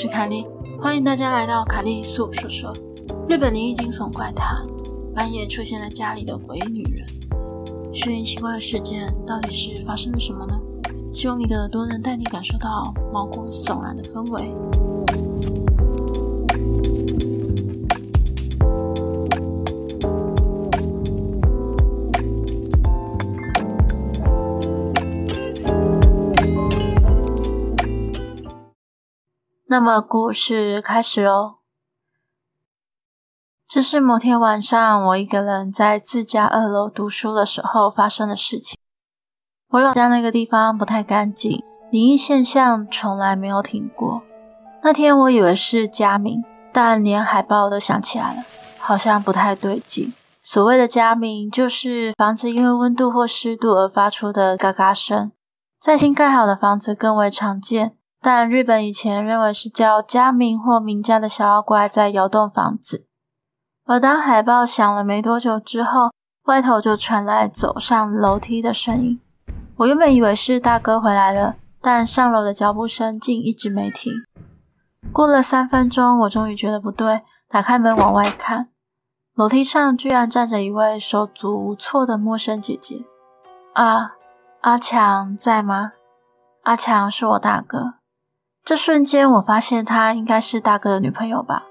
是卡莉，欢迎大家来到卡莉诉说说。日本灵异惊悚怪谈，半夜出现在家里的鬼女人，虚拟奇怪的事件到底是发生了什么呢？希望你的耳朵能带你感受到毛骨悚然的氛围。那么故事开始喽。这是某天晚上，我一个人在自家二楼读书的时候发生的事情。我老家那个地方不太干净，灵异现象从来没有停过。那天我以为是家鸣，但连海报都想起来了，好像不太对劲。所谓的家鸣，就是房子因为温度或湿度而发出的嘎嘎声，在新盖好的房子更为常见。但日本以前认为是叫家明或名家的小妖怪在摇动房子，而当海报响了没多久之后，外头就传来走上楼梯的声音。我原本以为是大哥回来了，但上楼的脚步声竟一直没停。过了三分钟，我终于觉得不对，打开门往外看，楼梯上居然站着一位手足无措的陌生姐姐。啊，阿强在吗？阿强是我大哥。这瞬间，我发现她应该是大哥的女朋友吧。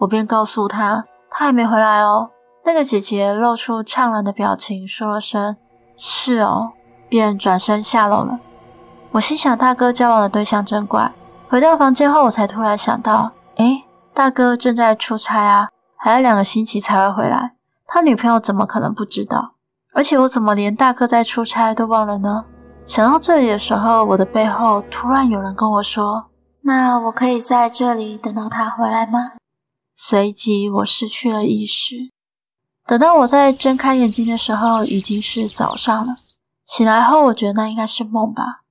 我便告诉她，她还没回来哦。那个姐姐露出怅然的表情，说了声“是哦”，便转身下楼了。我心想，大哥交往的对象真怪。回到房间后，我才突然想到，诶，大哥正在出差啊，还要两个星期才会回来。他女朋友怎么可能不知道？而且我怎么连大哥在出差都忘了呢？想到这里的时候，我的背后突然有人跟我说。那我可以在这里等到他回来吗？随即我失去了意识。等到我再睁开眼睛的时候，已经是早上了。醒来后，我觉得那应该是梦吧。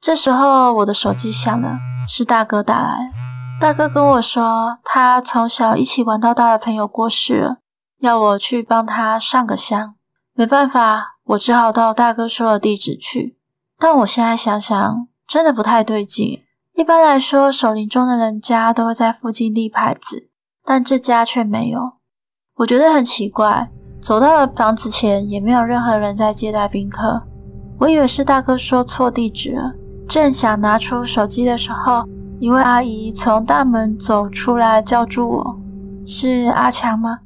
这时候我的手机响了，是大哥打来。大哥跟我说，他从小一起玩到大的朋友过世了，要我去帮他上个香。没办法，我只好到大哥说的地址去。但我现在想想，真的不太对劲。一般来说，守灵中的人家都会在附近立牌子，但这家却没有。我觉得很奇怪。走到了房子前，也没有任何人在接待宾客。我以为是大哥说错地址了，正想拿出手机的时候，一位阿姨从大门走出来，叫住我：“是阿强吗？”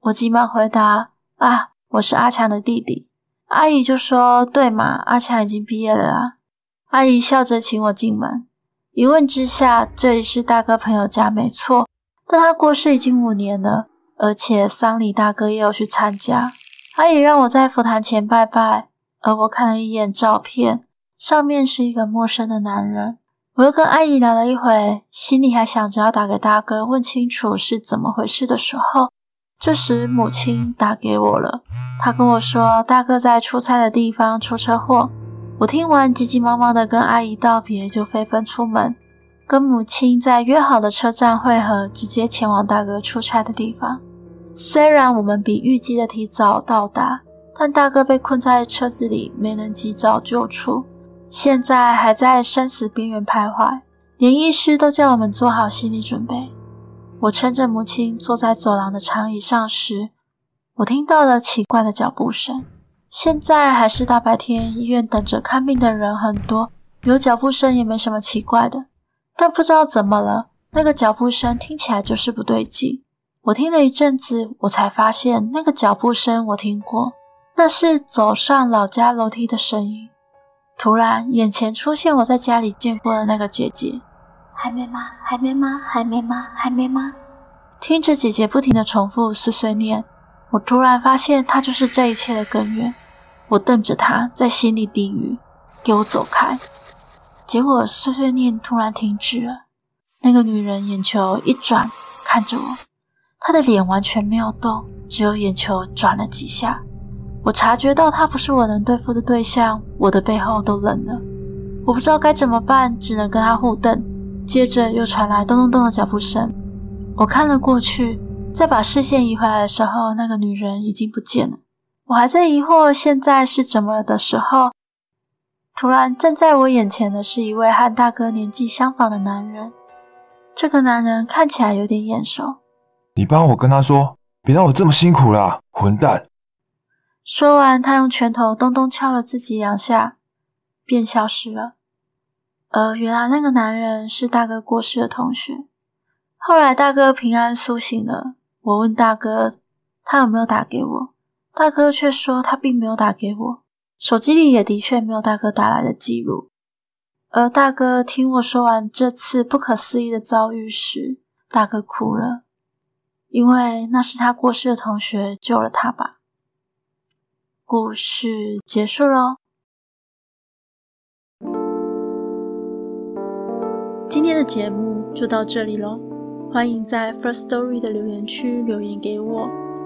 我急忙回答：“啊，我是阿强的弟弟。”阿姨就说：“对嘛，阿强已经毕业了啊。”阿姨笑着请我进门。一问之下，这里是大哥朋友家，没错。但他过世已经五年了，而且丧礼大哥也有去参加。阿姨让我在佛坛前拜拜，而我看了一眼照片，上面是一个陌生的男人。我又跟阿姨聊了一会，心里还想着要打给大哥问清楚是怎么回事的时候，这时母亲打给我了。她跟我说，大哥在出差的地方出车祸。我听完，急急忙忙的跟阿姨道别，就飞奔出门，跟母亲在约好的车站会合，直接前往大哥出差的地方。虽然我们比预计的提早到达，但大哥被困在车子里，没能及早救出，现在还在生死边缘徘徊。连医师都叫我们做好心理准备。我撑着母亲坐在走廊的长椅上时，我听到了奇怪的脚步声。现在还是大白天，医院等着看病的人很多，有脚步声也没什么奇怪的。但不知道怎么了，那个脚步声听起来就是不对劲。我听了一阵子，我才发现那个脚步声我听过，那是走上老家楼梯的声音。突然，眼前出现我在家里见过的那个姐姐。还没吗？还没吗？还没吗？还没吗？听着姐姐不停的重复碎碎念，我突然发现她就是这一切的根源。我瞪着他，在心里低语：“给我走开！”结果碎碎念突然停止了。那个女人眼球一转，看着我，她的脸完全没有动，只有眼球转了几下。我察觉到她不是我能对付的对象，我的背后都冷了。我不知道该怎么办，只能跟她互瞪。接着又传来咚咚咚的脚步声。我看了过去，再把视线移回来的时候，那个女人已经不见了。我还在疑惑现在是怎么的时候，突然站在我眼前的是一位和大哥年纪相仿的男人。这个男人看起来有点眼熟。你帮我跟他说，别让我这么辛苦啦，混蛋！说完，他用拳头咚咚敲了自己两下，便消失了。而原来那个男人是大哥过世的同学。后来大哥平安苏醒了，我问大哥他有没有打给我，大哥却说他并没有打给我，手机里也的确没有大哥打来的记录。而大哥听我说完这次不可思议的遭遇时，大哥哭了。因为那是他过世的同学救了他吧。故事结束喽。今天的节目就到这里喽。欢迎在 First Story 的留言区留言给我，